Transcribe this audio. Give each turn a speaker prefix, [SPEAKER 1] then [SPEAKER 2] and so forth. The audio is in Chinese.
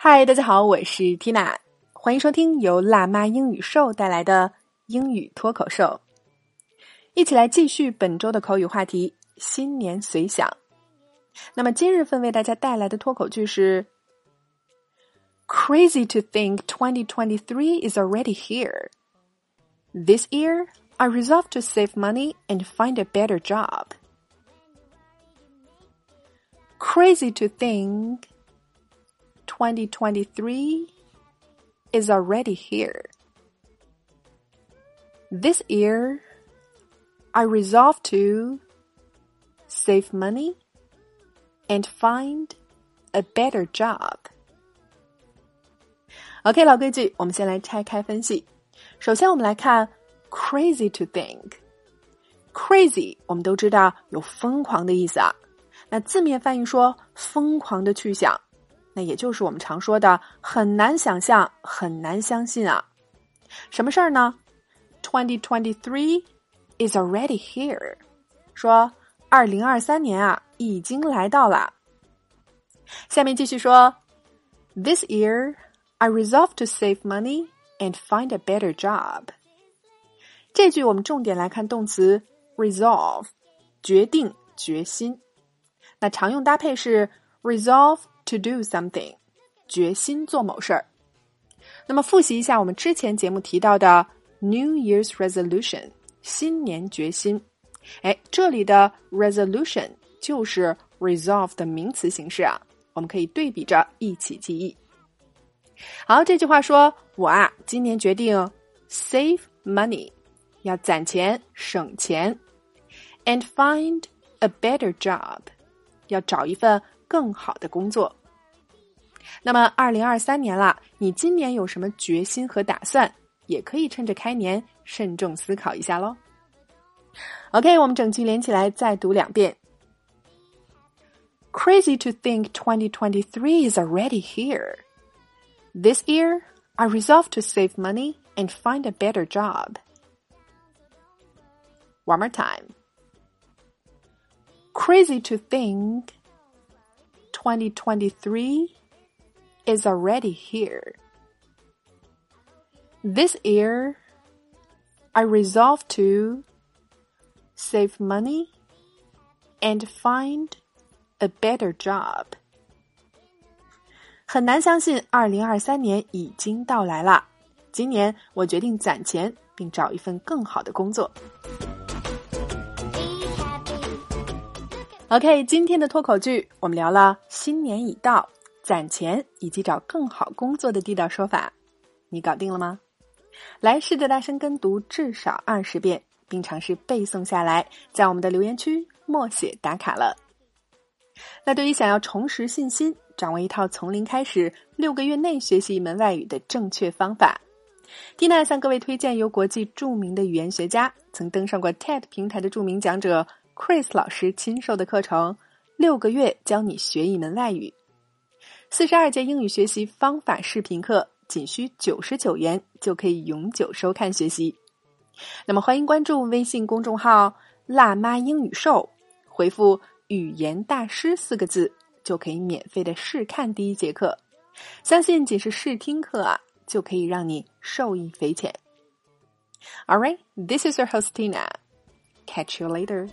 [SPEAKER 1] 嗨，大家好，我是 Tina，欢迎收听由辣妈英语秀带来的英语脱口秀，一起来继续本周的口语话题——新年随想。那么今日份为大家带来的脱口剧是：Crazy to think 2023 is already here. This year, I resolved to save money and find a better job. Crazy to think 2023 is already here. This year, I resolved to save money and find a better job. OK，老规矩，我们先来拆开分析。首先，我们来看 crazy to think。crazy 我们都知道有疯狂的意思啊。那字面翻译说疯狂的去想。 那也就是我们常说的很难想象、很难相信啊！什么事儿呢？Twenty twenty three is already here，说二零二三年啊已经来到了。下面继续说，This year I resolve to save money and find a better job。这句我们重点来看动词 resolve，决定、决心。那常用搭配是 resolve。To do something，决心做某事儿。那么复习一下我们之前节目提到的 New Year's Resolution，新年决心。哎，这里的 resolution 就是 resolve 的名词形式啊，我们可以对比着一起记忆。好，这句话说我啊，今年决定 save money，要攒钱省钱，and find a better job，要找一份。更好的工作。那么，二零二三年了，你今年有什么决心和打算？也可以趁着开年慎重思考一下喽。OK，我们整句连起来再读两遍。Crazy to think 2023 is already here. This year, I resolved to save money and find a better job. One more time. Crazy to think 2023 is already here. This year, I resolved to save money and find a better job. 很难相信，二零二三年已经到来了。今年我决定攒钱，并找一份更好的工作。 OK，今天的脱口剧我们聊了新年已到、攒钱以及找更好工作的地道说法，你搞定了吗？来试着大声跟读至少二十遍，并尝试背诵下来，在我们的留言区默写打卡了。那对于想要重拾信心、掌握一套从零开始六个月内学习一门外语的正确方法，蒂娜向各位推荐由国际著名的语言学家、曾登上过 TED 平台的著名讲者。Chris 老师亲授的课程，六个月教你学一门外语，四十二节英语学习方法视频课，仅需九十九元就可以永久收看学习。那么欢迎关注微信公众号“辣妈英语秀”，回复“语言大师”四个字，就可以免费的试看第一节课。相信仅是试听课啊，就可以让你受益匪浅。All right, this is your hostina. Catch you later.